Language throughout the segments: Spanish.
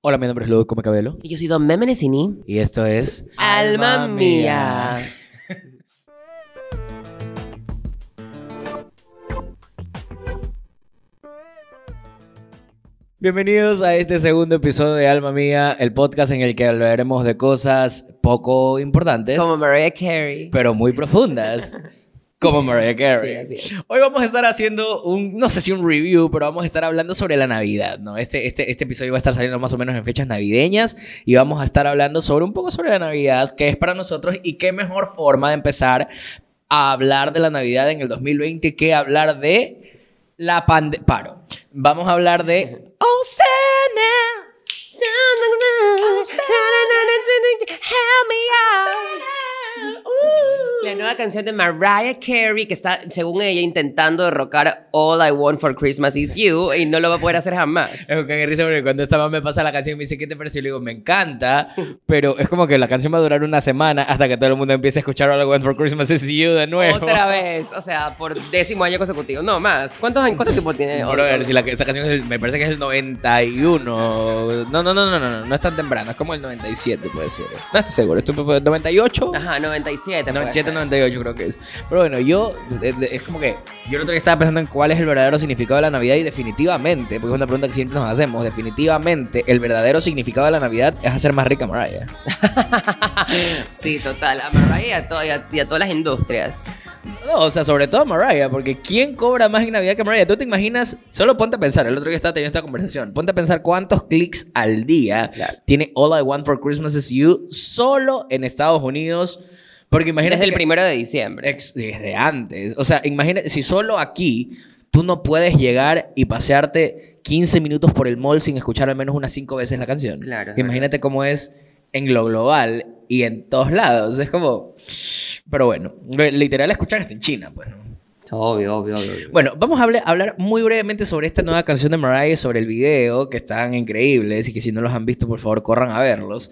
Hola, mi nombre es Ludo Come Cabello. Y yo soy Don Memenesini. Y esto es. Alma mía. Bienvenidos a este segundo episodio de Alma Mía, el podcast en el que hablaremos de cosas poco importantes, Como Mariah Carey. pero muy profundas. Como Mariah Carey. Sí, así es. Hoy vamos a estar haciendo un, no sé si un review, pero vamos a estar hablando sobre la Navidad, ¿no? Este, este, este episodio va a estar saliendo más o menos en fechas navideñas y vamos a estar hablando sobre un poco sobre la Navidad, qué es para nosotros y qué mejor forma de empezar a hablar de la Navidad en el 2020 que hablar de la pandemia. Paro. Vamos a hablar de... Oh, Santa. nueva canción de Mariah Carey que está, según ella, intentando derrocar All I Want for Christmas Is You y no lo va a poder hacer jamás. Es un risa porque cuando esta mamá me pasa la canción y me dice, ¿qué te pareció? Y le digo, me encanta, pero es como que la canción va a durar una semana hasta que todo el mundo empiece a escuchar All I Want for Christmas Is You de nuevo. Otra vez, o sea, por décimo año consecutivo, no más. ¿Cuántos, ¿Cuánto tiempo tiene? All ver, si la, esa canción es el, me parece que es el 91. No, no, no, no, no, no, no es tan temprano, es como el 97 puede ser. No estoy seguro, estoy 98. Ajá, 97. 97, 98. 48 creo que es. Pero bueno, yo es como que yo el otro día estaba pensando en cuál es el verdadero significado de la Navidad y definitivamente, porque es una pregunta que siempre nos hacemos, definitivamente el verdadero significado de la Navidad es hacer más rica a Mariah. sí, total, a Mariah y a, todas las industrias. No, o sea, sobre todo a Mariah, porque ¿quién cobra más en Navidad que Mariah? Tú te imaginas, solo ponte a pensar, el otro día estaba teniendo esta conversación, ponte a pensar cuántos clics al día tiene All I Want for Christmas is You solo en Estados Unidos porque imagínate Desde el primero de diciembre. Ex- desde antes. O sea, imagínate, si solo aquí tú no puedes llegar y pasearte 15 minutos por el mall sin escuchar al menos unas 5 veces la canción. Claro, Imagínate cómo es en lo global y en todos lados. Es como... Pero bueno, literal escuchar hasta en China, pues. ¿no? Obvio, obvio, obvio. Bueno, vamos a hablar, hablar muy brevemente sobre esta nueva canción de Mariah, sobre el video, que están increíbles y que si no los han visto, por favor, corran a verlos.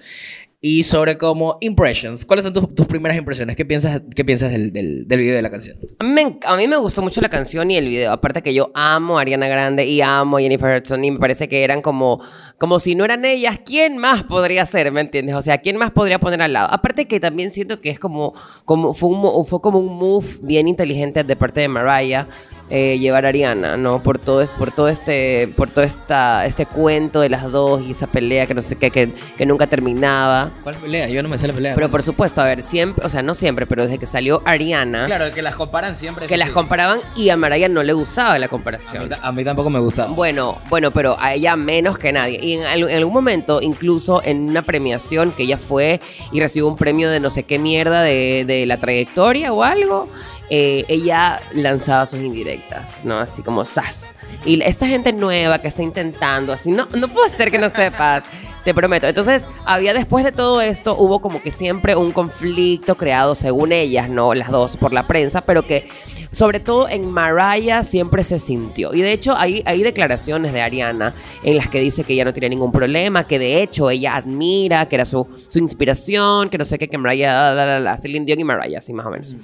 Y sobre cómo impressions. ¿Cuáles son tus, tus primeras impresiones? ¿Qué piensas, qué piensas del, del, del video de la canción? A mí, me, gustó mucho la canción y el video. Aparte que yo amo a Ariana Grande y amo a Jennifer Hudson y me parece que eran como, como si no eran ellas, ¿quién más podría ser? ¿Me entiendes? O sea, ¿quién más podría poner al lado? Aparte que también siento que es como, como fue, un, fue como un move bien inteligente de parte de Mariah. eh, llevar a Ariana, ¿no? Por todo, es, por todo este, por todo este cuento de las dos y esa pelea que no sé qué, que, que nunca terminaba. ¿Cuál pelea? Yo no me sé la pelea. Pero por supuesto, a ver, siempre, o sea, no siempre, pero desde que salió Ariana, Claro, que las comparan siempre. que las sí. comparaban y a Mariah no le gustaba la A mí, comparación. a mí tampoco me gusta. Bueno, bueno, pero a ella menos que nadie. Y en, en algún momento, incluso en una premiación que ella fue y recibió un premio de no sé qué mierda de, de la trayectoria o algo, eh, ella lanzaba sus indirectas, ¿no? Así como sas. Y esta gente nueva que está intentando, así, no, no puedo ser que no sepas. Te prometo. Entonces, había después de todo esto, hubo como que siempre un conflicto creado, según ellas, ¿no? Las dos, por la prensa, pero que sobre todo en Mariah siempre se sintió. Y de hecho, hay, hay declaraciones de Ariana en las que dice que ella no tiene ningún problema, que de hecho ella admira, que era su, su inspiración, que no sé qué, que Mariah, la, la, la, Celine Dion y Mariah, así más o menos.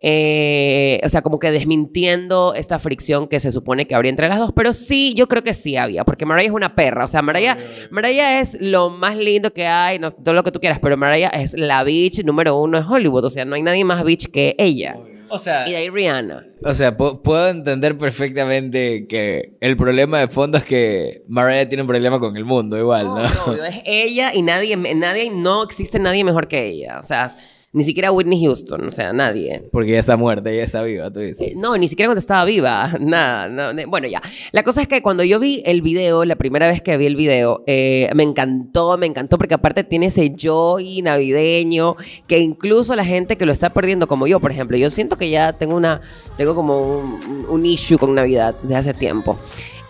Eh, o sea, como que desmintiendo esta fricción que se supone que habría entre las dos, pero sí, yo creo que sí había, porque Mariah es una perra, o sea, Mariah, Mariah es lo más lindo que hay, no, todo lo que tú quieras, pero Mariah es la bitch número uno en Hollywood, o sea, no hay nadie más bitch que ella. O sea, Y de ahí Rihanna. o sea pu- puedo entender perfectamente que el problema de fondo es que Mariah tiene un problema con el mundo, igual, ¿no? No, no, es ella y nadie, nadie, no existe nadie mejor que ella, o sea, ni siquiera Whitney Houston, o sea, nadie. Porque ella está muerta, ella está viva, tú dices. Eh, No, ni siquiera cuando estaba viva, nada. no, bueno, ya. La cosa es que cuando yo vi el video, la primera vez que vi el video, eh, me encantó, me encantó, porque aparte tiene ese joy navideño, que incluso la gente que lo está perdiendo, como yo, por ejemplo, yo siento que ya tengo una, tengo como un, un issue con Navidad desde hace tiempo.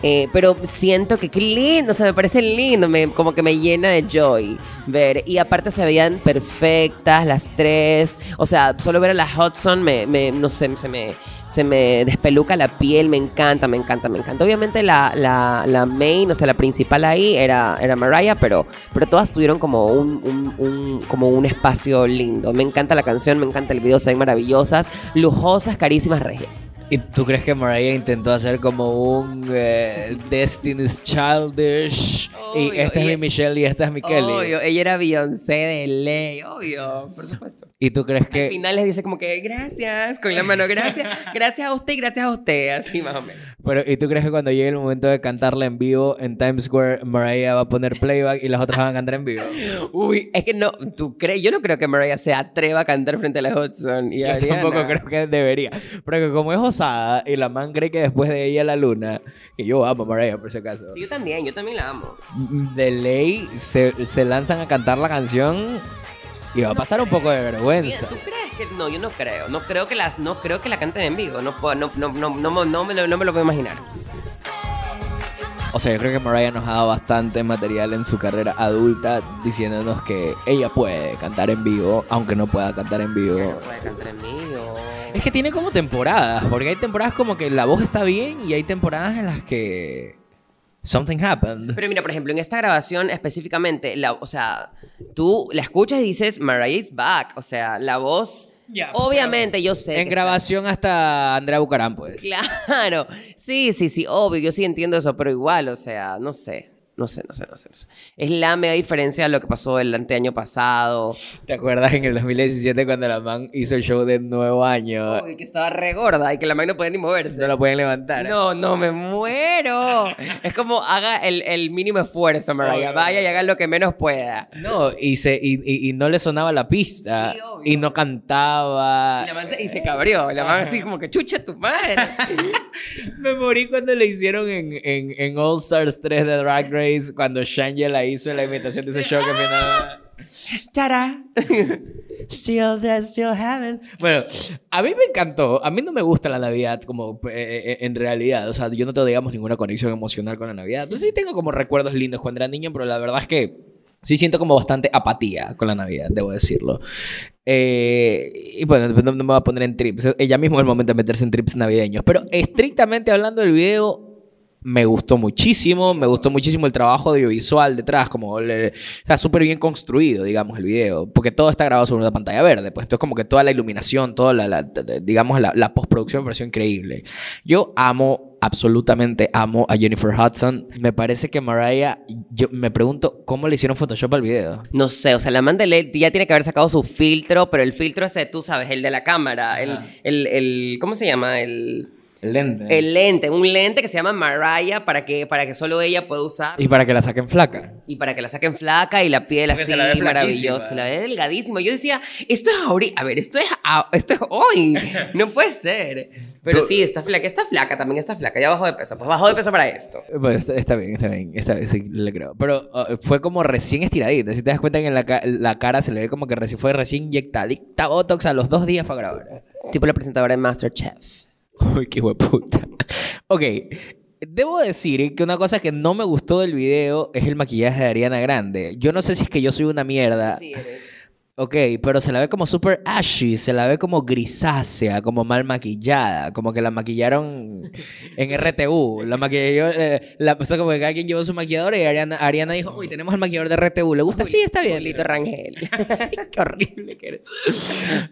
Eh, pero siento que qué lindo, o sea, me parece lindo, me- como que me llena de joy ver. Y aparte se veían perfectas las tres. O sea, solo ver a la Hudson me, me- no sé, se me, se me despeluca la piel, me encanta, me encanta, me encanta. Obviamente la, la, la main, o sea, la principal ahí era, era Mariah, pero, pero todas tuvieron como un, un- un- como un espacio lindo. Me encanta la canción, me encanta el video, se ven maravillosas, lujosas, carísimas, regias. ¿Y tú crees que Mariah intentó hacer como un eh, Destiny's Childish? y esta es mi Michelle y esta es mi Kelly. Obvio, ella era Beyoncé de ley, obvio, por supuesto. ¿Y tú crees Al que final les dice como que gracias, con la mano, gracias, gracias a usted y gracias a usted, así más o menos. pero y tú crees que cuando llegue el momento de cantarla en vivo en Times Square Mariah va a poner playback y las otras van a cantar en vivo? Uy, es que no, tú crees, yo no creo que Mariah se atreva a cantar frente a la Hudson y Yo tampoco creo que debería. Porque como es osada y la man cree que después de ella la luna, que yo amo a Mariah por ese caso, Sí, Yo también, yo también la amo. de ley se, se lanzan a cantar la canción y va a pasar un poco de vergüenza. ¿Tú crees que no? Yo no creo, no creo que las, no creo que la canten en vivo, no puedo, no, no, no, no, no, no me, lo, no me lo puedo imaginar. O sea, yo creo que Mariah nos ha dado bastante material en su carrera adulta diciéndonos que ella puede cantar en vivo, aunque no pueda cantar en No vivo. puede cantar en vivo. Es que tiene como temporadas, porque hay temporadas como que la voz está bien y hay temporadas en las que something happened. Pero mira, por ejemplo, en esta grabación específicamente, la, o sea, tú la escuchas y dices, Mariah is back. O sea, la voz, Ya, obviamente yo sé. En grabación hasta Andrea Bucarán, pues. Claro, sí, sí, sí, obvio, yo sí entiendo eso, pero igual, o sea, no sé, no sé, no sé, no sé. no sé. Es la mega diferencia de lo que pasó el anteaño pasado. ¿Te acuerdas en el 2017 cuando la man hizo el show de Nuevo Año? Uy, que estaba re gorda y que la mano no podía ni moverse. No lo pueden levantar. No, no, me muero. es como haga el, el mínimo esfuerzo, Mariah. Obvio. Vaya y haga lo que menos pueda. No, y, se, y, y- y no le sonaba la pista. Sí, obvio. y no cantaba. Y la man se, y se cabrió. La man así como que chucha tu madre. Me morí cuando le hicieron en, en, en All Stars 3 de Drag Race, cuando Shangela hizo la imitación de ese show que empezaba... Chara. Still there, still haven't. Bueno, a mí me encantó. A mí no me gusta la Navidad como eh, eh, en realidad. O sea, yo no tengo, digamos, ninguna conexión emocional con la Navidad. Yo sí tengo como recuerdos lindos cuando era niño, pero la verdad es que sí siento como bastante apatía con la Navidad, debo decirlo. Eh, y bueno, no, no me voy a poner en trips. Ya mismo es el momento de meterse en trips navideños. Pero estrictamente hablando del video, me gustó muchísimo, me gustó muchísimo el trabajo audiovisual detrás, como le- está súper bien construido, digamos, el video, porque todo está grabado sobre una pantalla verde, pues entonces como que toda la iluminación, toda la, digamos, la, la postproducción me pareció increíble. Yo amo, absolutamente amo a Jennifer Hudson. Me parece que Mariah, yo me pregunto cómo le hicieron Photoshop al video. No sé, o sea, la man de LED ya tiene que haber sacado su filtro, pero el filtro ese, tú sabes, el de la cámara, el, el, ¿cómo se llama? El, El lente. el lente, un lente que se llama Mariah para que, para que solo ella pueda usar. Y para que la saquen flaca. Y para que la saquen flaca y la piel Porque así se la ve maravillosa. Se la ve delgadísima. Yo decía, esto es ahorita. A ver, esto es, a- esto es hoy. No puede ser. Pero Tú- sí, está flaca. Está flaca, también está flaca. Ya bajó de peso. Pues bajó de peso para esto. Pues está, está bien, está bien. Está bien, sí, le creo. Pero uh, fue como recién estiradita. Si te das cuenta que en la, ca- la cara se le ve como que recién fue recién inyectadita Botox a los dos días fue a grabar. Tipo la presentadora de Masterchef. Uy, qué hueputa. Ok. Debo decir que una cosa que no me gustó del video es el maquillaje de Ariana Grande. Yo no sé si es que yo soy una mierda. Sí, eres. Ok, pero se la ve como súper ashy, se la ve como grisácea, como mal maquillada, como que la maquillaron en RTU. La maquilló, eh, la pasó como que cada quien llevó su maquillador y Ariana, Ariana dijo, uy, tenemos el maquillador de RTU, ¿le gusta? Sí, está bien. Julito Rangel. Qué horrible que eres.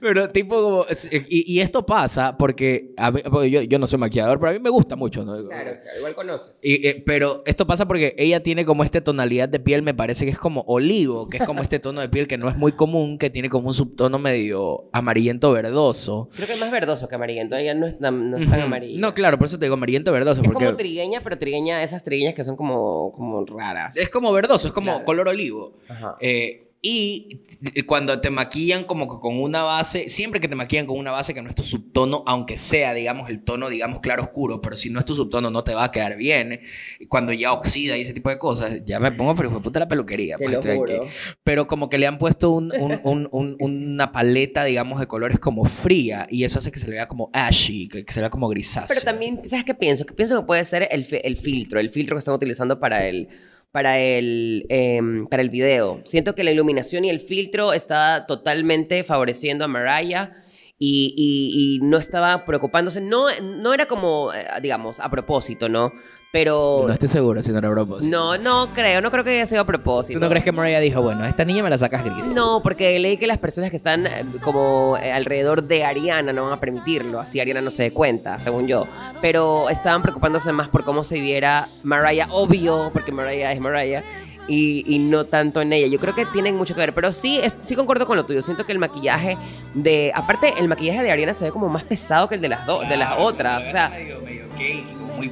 Pero tipo como... Y, y esto pasa porque a mí- porque yo, yo no soy maquillador, pero a mí me gusta mucho, ¿no? claro, claro. Igual conoces. Y, eh, pero esto pasa porque ella tiene como esta tonalidad de piel, me parece que es como olivo, que es como este tono de piel que no es muy común, que tiene como un subtono medio amarillento verdoso. Creo que es más verdoso que amarillento. Ella no es tan, no es tan Ujú. amarilla. No, claro, por eso te digo amarillento verdoso. Es porque como trigueña, pero trigueña, esas trigueñas que son como, como raras. es como verdoso, es como Claro. color olivo. Ajá. Eh, y cuando te maquillan como que con una base, siempre que te maquillan con una base que no es tu subtono, aunque sea, digamos, el tono, digamos, claro oscuro, pero si no es tu subtono no te va a quedar bien. Cuando ya oxida y ese tipo de cosas, ya me pongo, pero puta la peluquería. Te pues, lo juro. Pero como que le han puesto un- un- un- un- una paleta, digamos, de colores como fría y eso hace que se le vea como ashy, que, se vea como grisáceo. Pero también, ¿sabes qué pienso? Que pienso que puede ser el, el filtro, el filtro que están utilizando para el, para el, em, para el video. Siento que la iluminación y el filtro está totalmente favoreciendo a Mariah y, y- y no estaba preocupándose. No, no era como, eh, digamos, a propósito, ¿no? Pero No estoy seguro si no era a propósito. no, no creo, no creo que haya sido a propósito. ¿Tú no crees que Mariah dijo, bueno, a esta niña me la sacas gris? No, porque leí que las personas que están eh, como eh, alrededor de Ariana no van a permitirlo, así Ariana no se dé cuenta, según yo. Pero estaban preocupándose más por cómo se viera Mariah, obvio, porque Mariah es Mariah. Y, y no tanto en ella. Yo creo que tienen mucho que ver. Pero sí, es- sí concuerdo con lo tuyo. Siento que el maquillaje de. Aparte, el maquillaje de Ariana se ve como más pesado que el de las, dos de las otras. O sea,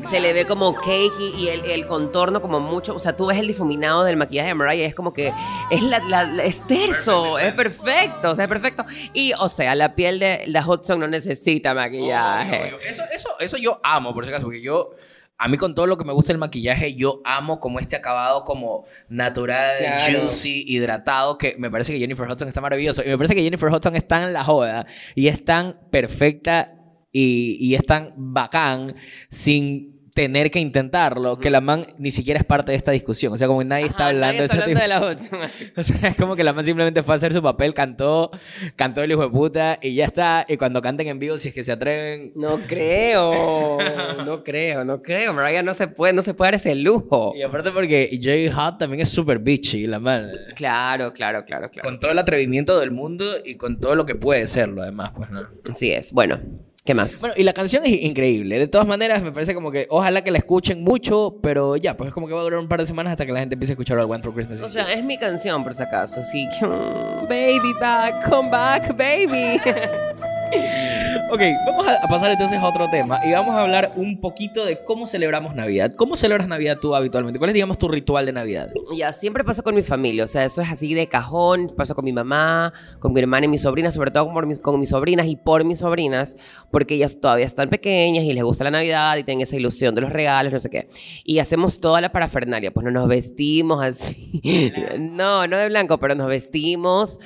se le ve como cake y, el, el contorno como mucho, o sea, tú ves el difuminado del maquillaje de Mariah, es como que es la, la- es terso, es perfecto, o sea, es perfecto. Y, o sea, la piel de la Hudson no necesita maquillaje. Eso, eso, eso yo amo, por si acaso, porque yo, a mí con todo lo que me gusta el maquillaje, yo amo como este acabado como natural, Claro. juicy, hidratado, que me parece que Jennifer Hudson está maravilloso. Y me parece que Jennifer Hudson está en la joda y es tan perfecta y, y es tan bacán sin tener que intentarlo, que la man ni siquiera es parte de esta discusión. O sea, como que nadie está Ajá, hablando nadie está hablando de la Hudson. O sea, es como que la man simplemente fue a hacer su papel, cantó, cantó el hijo de puta y ya está. Y cuando canten en vivo, si es que se atreven. No creo, no creo, no creo. Mariah no se puede, no se puede dar ese lujo. Y aparte porque J Hot también es súper bitchy, la man. Claro, claro, claro, claro. Con todo el atrevimiento del mundo y con todo lo que puede serlo, además, pues, ¿no? Así es. Bueno, ¿qué más? Bueno, y la canción es increíble. De todas maneras, me parece como que ojalá que la escuchen mucho, pero ya, pues es como que va a durar un par de semanas hasta que la gente empiece a escuchar All One for Christmas. O sea, es mi canción por si acaso, así que... mm, Baby back, come back, baby. Ok, vamos a, pasar entonces a otro tema y vamos a hablar un poquito de cómo celebramos Navidad. ¿Cómo celebras Navidad tú habitualmente? ¿Cuál es, digamos, tu ritual de Navidad? Ya, siempre paso con mi familia, o sea, eso es así de cajón, paso con mi mamá, con mi hermana y mis sobrinas, sobre todo con mis, con mis sobrinas y por mis sobrinas, porque ellas todavía están pequeñas y les gusta la Navidad y tienen esa ilusión de los regalos, no sé qué. Y hacemos toda la parafernalia, pues no nos vestimos así, no, no de blanco, pero nos vestimos.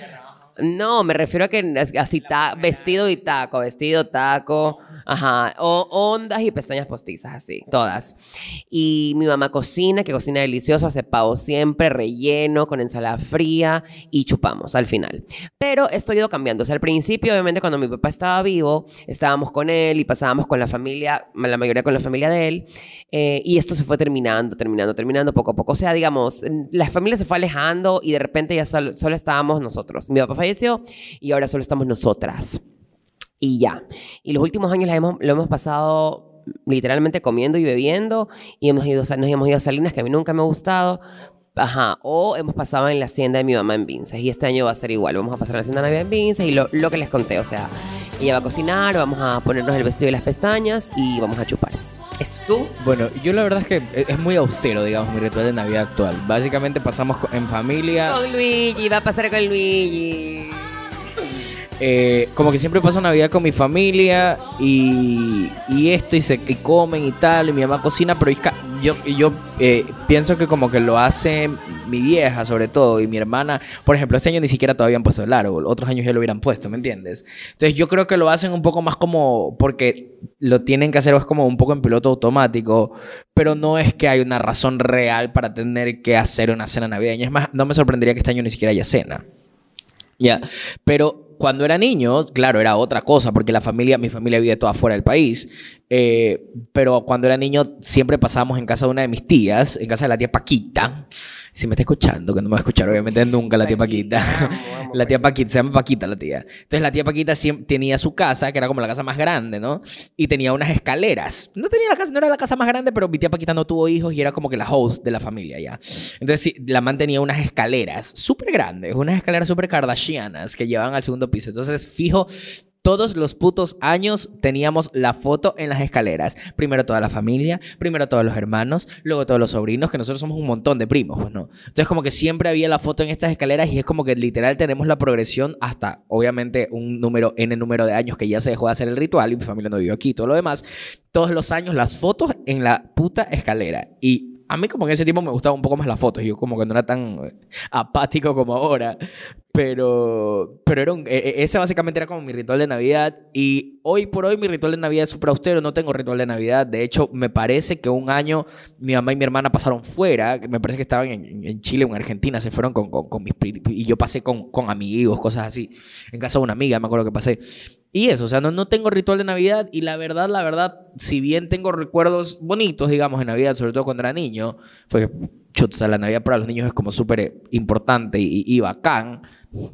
No, me refiero a que así ta- vestido y taco, vestido, taco, ajá, o ondas y pestañas postizas, así, todas. Y mi mamá cocina, que cocina delicioso, hace pavo siempre, relleno, con ensalada fría y chupamos al final. Pero esto ha ido cambiando. O sea, al principio, obviamente, cuando mi papá estaba vivo, estábamos con él y pasábamos con la familia, la mayoría con la familia de él, eh, y esto se fue terminando, terminando, terminando poco a poco. O sea, digamos, la familia se fue alejando y de repente ya solo, solo estábamos nosotros. Mi papá falleció y ahora solo estamos nosotras. Y ya. Y los últimos años la hemos- lo hemos pasado literalmente comiendo y bebiendo y hemos ido, nos hemos ido a Salinas, que a mí nunca me ha gustado. Ajá, o hemos pasado en la hacienda de mi mamá en Vinces y este año va a ser igual, vamos a pasar en la hacienda de Navidad en Vinces y lo, lo que les conté, o sea, ella va a cocinar, vamos a ponernos el vestido y las pestañas y vamos a chupar. Eso, ¿tú? Bueno, yo la verdad es que es- es muy austero, digamos, mi ritual de Navidad actual. Básicamente pasamos en familia. Con Luigi, va a pasar con Luigi. Eh, como que siempre paso Navidad con mi familia y, y esto y se y comen y tal, y mi mamá cocina, pero yo, yo eh, pienso que como que lo hace mi vieja sobre todo y mi hermana, por ejemplo, este año ni siquiera todavía han puesto el árbol, otros años ya lo hubieran puesto, ¿me entiendes? Entonces yo creo que lo hacen un poco más como porque lo tienen que hacer o es como un poco en piloto automático, pero no es que hay una razón real para tener que hacer una cena navideña. Es más, no me sorprendería que este año ni siquiera haya cena. Ya, pero cuando era niño, claro, era otra cosa, porque la familia, mi familia vive toda fuera del país. eh, pero cuando era niño, siempre pasábamos en casa de una de mis tías, en casa de la tía Paquita. Si me está escuchando, que no me va a escuchar, obviamente nunca la tía Paquita. La tía Paquita, se llama Paquita la tía. Entonces la tía Paquita tenía su casa, que era como la casa más grande, ¿no? Y tenía unas escaleras. No tenía la casa, no era la casa más grande, pero mi tía Paquita no tuvo hijos y era como que la host de la familia ya. Entonces sí, la man tenía unas escaleras súper grandes, unas escaleras súper kardashianas que llevaban al segundo piso. Entonces, fijo, todos los putos años teníamos la foto en las escaleras. Primero toda la familia, primero todos los hermanos, luego todos los sobrinos, que nosotros somos un montón de primos, pues no. Entonces como que siempre había la foto en estas escaleras y es como que literal tenemos la progresión hasta, obviamente, un número, n número de años que ya se dejó de hacer el ritual y mi familia no vivió aquí, todo lo demás. Todos los años las fotos en la puta escalera. Y a mí como en ese tiempo me gustaba un poco más las fotos. Yo como que no era tan eh, apático como ahora. Pero, pero era e- e- ese básicamente era como mi ritual de Navidad. Y hoy por hoy mi ritual de Navidad es súper austero. No tengo ritual de Navidad. De hecho, me parece que un año mi mamá y mi hermana pasaron fuera. Me parece que estaban en, en Chile o en Argentina. Se fueron con, con, con mis Y yo pasé con, con amigos, cosas así. En casa de una amiga, me acuerdo que pasé. Y eso, o sea, no, no tengo ritual de Navidad. Y la verdad, la verdad, si bien tengo recuerdos bonitos, digamos, en Navidad, sobre todo cuando era niño, porque la Navidad para los niños es como súper importante y, y bacán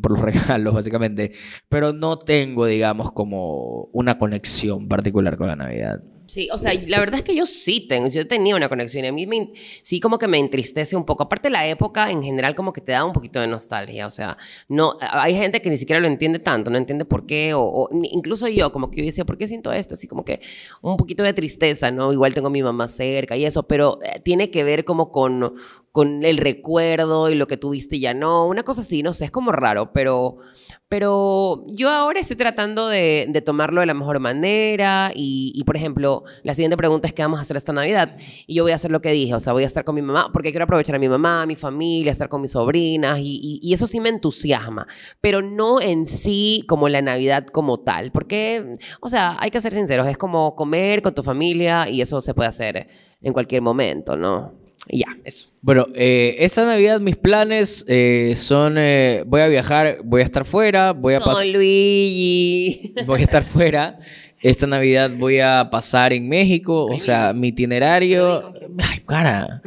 por los regalos, básicamente. Pero no tengo, digamos, como una conexión particular con la Navidad. Sí, o sea, la verdad es que yo sí tengo, yo tenía una conexión y a mí me, sí como que me entristece un poco. Aparte la época en general como que te da un poquito de nostalgia, o sea, no, hay gente que ni siquiera lo entiende tanto, no entiende por qué, o, incluso yo como que yo decía, ¿por qué siento esto? Así como que un poquito de tristeza, ¿no? Igual tengo a mi mamá cerca y eso, pero eh, tiene que ver como con, con el recuerdo y lo que tuviste ya no, una cosa así, no sé, es como raro, pero... Pero yo ahora estoy tratando de, tomarlo de la mejor manera y, por ejemplo, la siguiente pregunta es qué vamos a hacer esta Navidad y yo voy a hacer lo que dije, o sea, voy a estar con mi mamá porque quiero aprovechar a mi mamá, a mi familia, estar con mis sobrinas y- y eso sí me entusiasma, pero no en sí como la Navidad como tal, porque, o sea, hay que ser sinceros, es como comer con tu familia y eso se puede hacer en cualquier momento, ¿no? Y ya, eso. Bueno, eh, esta Navidad mis planes eh, son, eh, voy a viajar, voy a estar fuera, voy a pasar... Don Luigi. voy a estar fuera. Esta Navidad voy a pasar en México. O sea, mi itinerario. Ay, cara.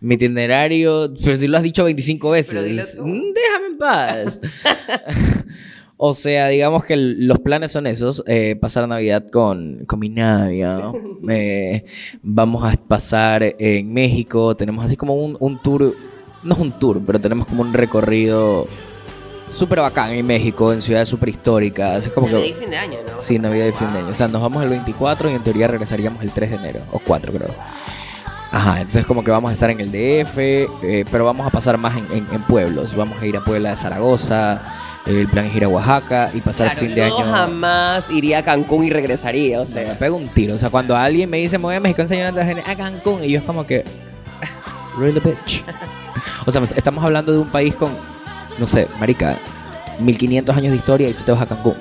Mi itinerario. Pero si lo has dicho 25 Pero dilo veces. Déjame en paz. o sea, digamos que los planes son esos: eh, pasar Navidad con, con mi novia. Eh, vamos a pasar en México. Tenemos así como un, un tour. No es un tour, pero tenemos como un recorrido súper bacán en México, en ciudades súper históricas. Es como Navidad y que. fin de año, ¿no? Sí, Navidad y fin de año. O sea, nos vamos el 24 y en teoría regresaríamos el 3 de enero. O 4, creo. Ajá, entonces como que vamos a estar en el DF, eh, pero vamos a pasar más en, en- en pueblos. Vamos a ir a Puebla de Zaragoza, el plan es ir a Oaxaca y pasar Claro, el fin de yo año. jamás iría a Cancún y regresaría, o sea, me pego un tiro. O sea, cuando alguien me dice, me voy a México enseñando a Cancún, y yo es como que. Really, bitch. O sea, estamos hablando de un país con, no sé, marica, 1500 años de historia y tú te vas a Cancún.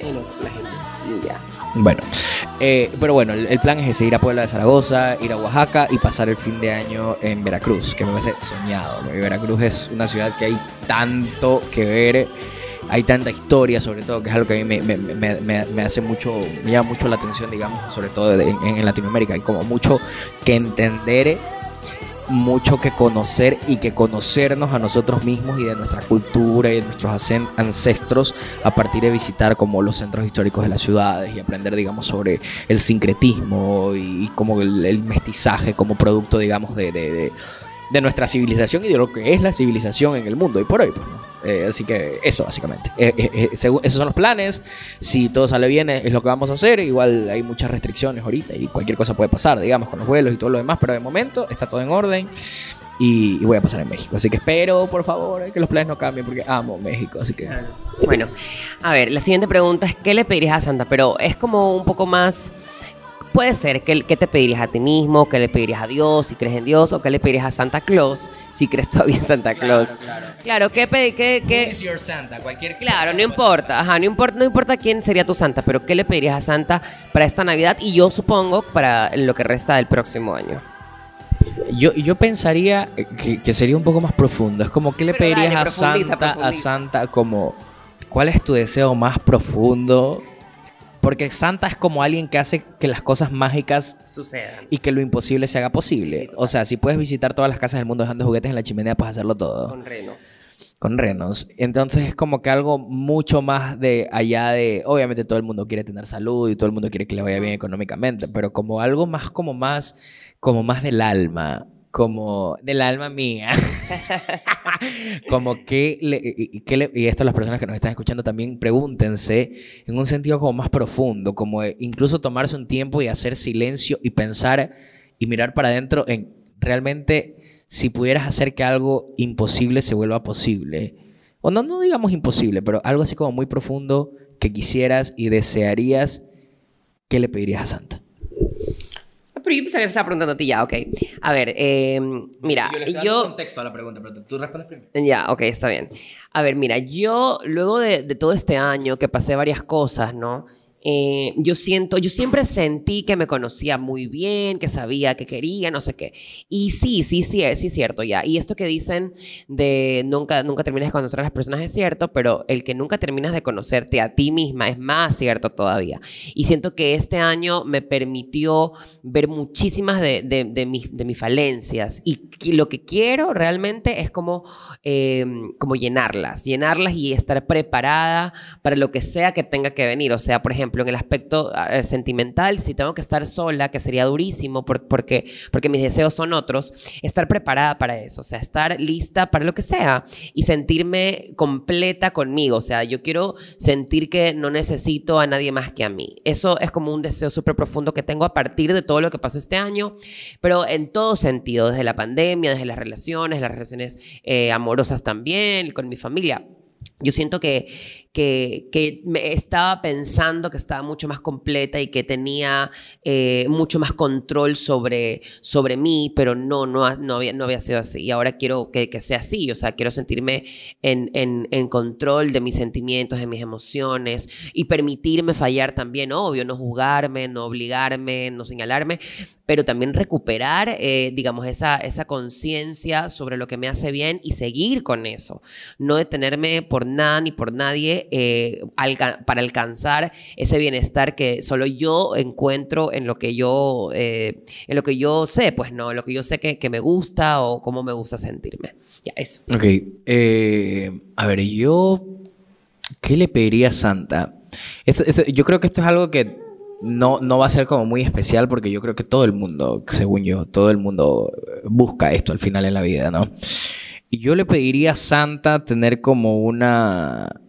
Eh, no sé, la gente, y ya. Bueno, eh, pero bueno, el, el plan es ese, ir a Puebla de Zaragoza, ir a Oaxaca y pasar el fin de año en Veracruz, que me parece soñado. porque Veracruz es una ciudad que hay tanto que ver, hay tanta historia sobre todo, que es algo que a mí me, hace mucho, me llama mucho la atención, digamos, sobre todo en, Latinoamérica. Hay como mucho que entender mucho que conocer y que conocernos a nosotros mismos y de nuestra cultura y de nuestros ancestros a partir de visitar como los centros históricos de las ciudades y aprender digamos sobre el sincretismo y, como el, mestizaje como producto digamos de- de nuestra civilización y de lo que es la civilización en el mundo y por hoy pues, ¿no? Eh, así que eso básicamente Eh, eh, eh, esos son los planes si todo sale bien es, lo que vamos a hacer igual hay muchas restricciones ahorita y cualquier cosa puede pasar digamos con los vuelos y todo lo demás pero de momento está todo en orden y, y voy a pasar en México así que espero por favor que los planes no cambien porque amo México así que Bueno, a ver, la siguiente pregunta es, ¿qué le pedirías a Santa? Pero es como un poco más... Puede ser, ¿qué, qué te pedirías a ti mismo? ¿Qué le pedirías a Dios si crees en Dios? ¿O qué le pedirías a Santa Claus si crees todavía en Santa Claus? Claro, ¿qué, pe- qué, qué- your Santa cualquier Claro, no importa, ajá, no importa, no importa quién sería tu santa, pero ¿qué le pedirías a Santa para esta Navidad y yo supongo para lo que resta del próximo año? Yo, yo pensaría que, que sería un poco más profundo. Es como, ¿qué le Pero pedirías dale, a profundiza, Santa, a. Santa como, ¿cuál es tu deseo más profundo? Porque Santa es como alguien que hace que las cosas mágicas Sucedan. y que lo imposible se haga posible. O sea, si puedes visitar todas las casas del mundo dejando juguetes en la chimenea, puedes hacerlo todo. Con renos. Con renos. Entonces es como que algo mucho más de allá de, obviamente todo el mundo quiere tener salud y todo el mundo quiere que le vaya bien económicamente, pero como algo más como más como más del alma, como del alma mía. como que le, que le- y esto las personas que nos están escuchando también pregúntense en un sentido como más profundo, como incluso tomarse un tiempo y hacer silencio y pensar y mirar para adentro en realmente si pudieras hacer que algo imposible se vuelva posible. O no, no digamos imposible, pero algo así como muy profundo que quisieras y desearías, ¿qué le pedirías a Santa? Pero yo pensaba que te estaba preguntando a ti ya, ok. A ver, eh, mira, Yo le estoy dando yo... contexto a la pregunta, pero tú respondes primero. Ya, ok, está bien. A ver, mira, yo luego de, de todo este año que pasé varias cosas, ¿no? Eh, yo siento, yo siempre sentí que me conocía muy bien, que sabía que quería, no sé qué. Y sí, sí, sí, sí es cierto ya. Y esto que dicen de nunca, nunca terminas de conocer a las personas es cierto, pero el que nunca terminas de conocerte a ti misma es más cierto todavía. Y siento que este año me permitió ver muchísimas de, de, de mis, de mis falencias. Y que lo que quiero realmente es como, eh, como llenarlas, llenarlas y estar preparada para lo que sea que tenga que venir. O sea, por ejemplo, en el aspecto eh, sentimental, si tengo que estar sola, que sería durísimo por- porque, porque mis deseos son otros, estar preparada para eso, o sea, estar lista para lo que sea y sentirme completa conmigo. O sea, yo quiero sentir que no necesito a nadie más que a mí. Eso es como un deseo súper profundo que tengo a partir de todo lo que pasó este año, pero en todo sentido, desde la pandemia, desde las relaciones, las relaciones eh, amorosas también, con mi familia. Yo siento que, que, que me estaba pensando que estaba mucho más completa y que tenía eh, mucho más control sobre, sobre mí, pero no, no, no, había, no había sido así. Y ahora quiero que, que sea así, o sea, quiero sentirme en, en, en control de mis sentimientos, de mis emociones y permitirme fallar también, obvio, no juzgarme, no obligarme, no señalarme, pero también recuperar, eh, digamos, esa, esa conciencia sobre lo que me hace bien y seguir con eso. No detenerme por nada ni por nadie eh, para alcanzar ese bienestar que solo yo encuentro en lo que yo, eh, en lo que yo sé, pues no, lo que yo sé que, que me gusta o cómo me gusta sentirme. Ya, eso. Ok. eh, a ver, yo. ¿Qué le pediría a Santa? Esto- esto- yo creo que esto es algo que no, no va a ser como muy especial porque yo creo que todo el mundo, según yo, todo el mundo busca esto al final en la vida, ¿no? Y yo le pediría a Santa tener como una,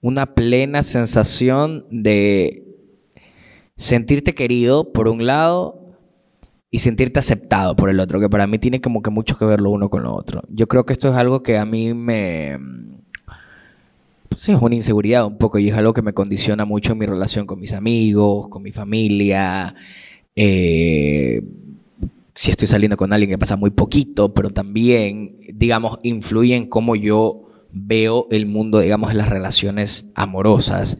una plena sensación de sentirte querido por un lado y sentirte aceptado por el otro, que para mí tiene como que mucho que ver lo uno con lo otro. Yo creo que esto es algo que a mí me... Sí, es una inseguridad un poco y es algo que me condiciona mucho en mi relación con mis amigos, con mi familia. eh, si estoy saliendo con alguien que pasa muy poquito, pero también, digamos, influye en cómo yo veo el mundo, digamos, de las relaciones amorosas.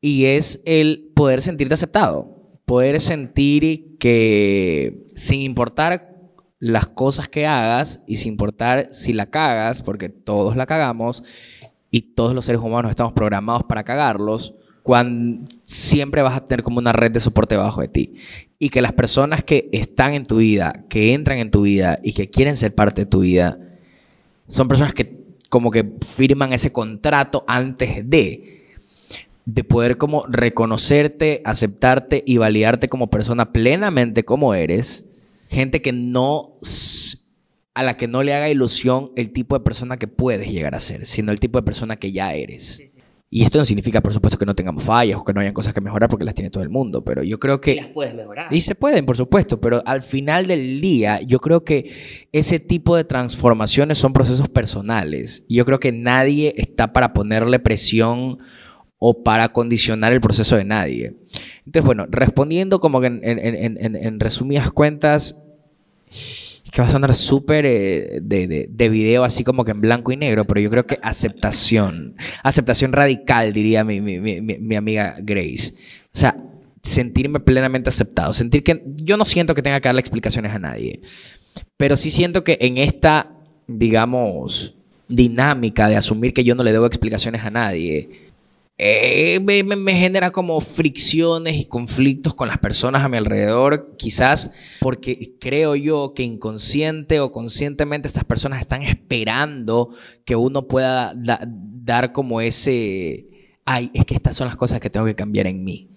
Y es el poder sentirte aceptado, poder sentir que sin importar las cosas que hagas y sin importar si la cagas, porque todos la cagamos y todos los seres humanos estamos programados para cagarlos, siempre vas a tener como una red de soporte debajo de ti. Y que las personas que están en tu vida, que entran en tu vida y que quieren ser parte de tu vida, son personas que como que firman ese contrato antes de de poder como reconocerte, aceptarte y validarte como persona plenamente como eres. Gente que no a la que no le haga ilusión el tipo de persona que puedes llegar a ser, sino el tipo de persona que ya eres. Y esto no significa, por supuesto, que no tengamos fallas o que no hayan cosas que mejorar porque las tiene todo el mundo, pero yo creo que Y las puedes mejorar. y se pueden, por supuesto, pero al final del día yo creo que ese tipo de transformaciones son procesos personales. Y yo creo que nadie está para ponerle presión o para condicionar el proceso de nadie. Entonces, bueno, respondiendo como que en, en- en- en- en resumidas cuentas, que va a sonar súper eh, de, de- de video así como que en blanco y negro, pero yo creo que aceptación, aceptación radical, diría mi, mi- mi- mi- mi amiga Grace. O sea, sentirme plenamente aceptado, sentir que yo no siento que tenga que darle explicaciones a nadie, pero sí siento que en esta, digamos, dinámica de asumir que yo no le debo explicaciones a nadie, eh, me, genera como fricciones y conflictos con las personas a mi alrededor, quizás porque creo yo que inconsciente o conscientemente estas personas están esperando que uno pueda da- dar como ese, ay, es que estas son las cosas que tengo que cambiar en mí.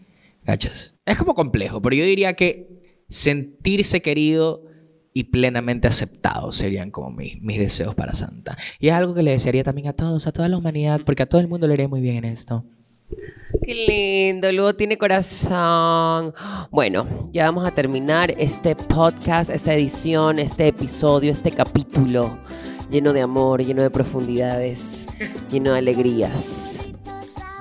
¿Cachas? Es como complejo, pero yo diría que sentirse querido y plenamente aceptado serían como mis, mis deseos para Santa. Y es algo que le desearía también a todos, a toda la humanidad, porque a todo el mundo le iría muy bien en esto. Qué lindo, luego tiene corazón. Bueno, ya vamos a terminar este podcast, esta edición, este episodio, este capítulo lleno de amor, lleno de profundidades, lleno de alegrías.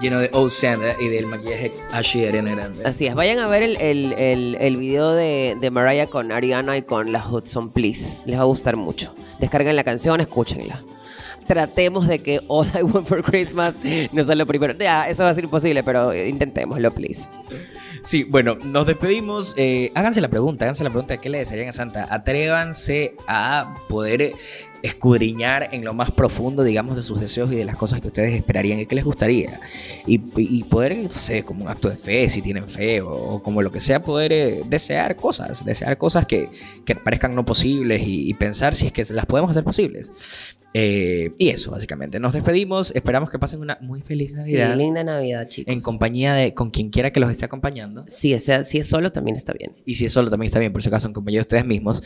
Lleno de Old Santa y del maquillaje de Ariana Grande. Así es, vayan a ver el, el, el, el video de, de Mariah con Ariana y con la Hudson, please. Les va a gustar mucho. Descarguen la canción, escúchenla. Tratemos de que All I Want for Christmas no sea lo primero. Ya, eso va a ser imposible, pero intentémoslo, please. Sí, bueno, nos despedimos. Eh, háganse la pregunta, háganse la pregunta de qué le desearían a Santa. Atrévanse a poder escudriñar en lo más profundo, digamos, de sus deseos y de las cosas que ustedes esperarían y que les gustaría. Y, poder, no sé, como un acto de fe, si tienen fe, o, como lo que sea, poder eh, desear cosas, desear cosas que, que parezcan no posibles y pensar si es que las podemos hacer posibles. Eh, y eso, básicamente. Nos despedimos. Esperamos que pasen una muy feliz Sí, Navidad. linda Navidad, chicos. en compañía de con quien quiera que los esté acompañando. Si es, si es solo, también está bien. Y si es solo, también está bien, por si acaso, en compañía de ustedes mismos.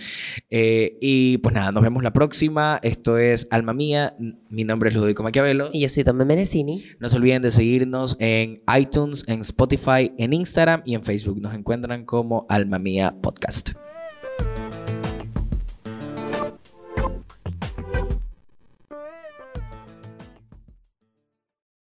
Eh, y pues nada, nos vemos la próxima. Esto es Alma Mía. Mi nombre es Ludovico Maquiavelo. Y yo soy Tomé Menecini. No se olviden de seguirnos en iTunes, en Spotify, en Instagram y en Facebook. Nos encuentran como Alma Mía Podcast.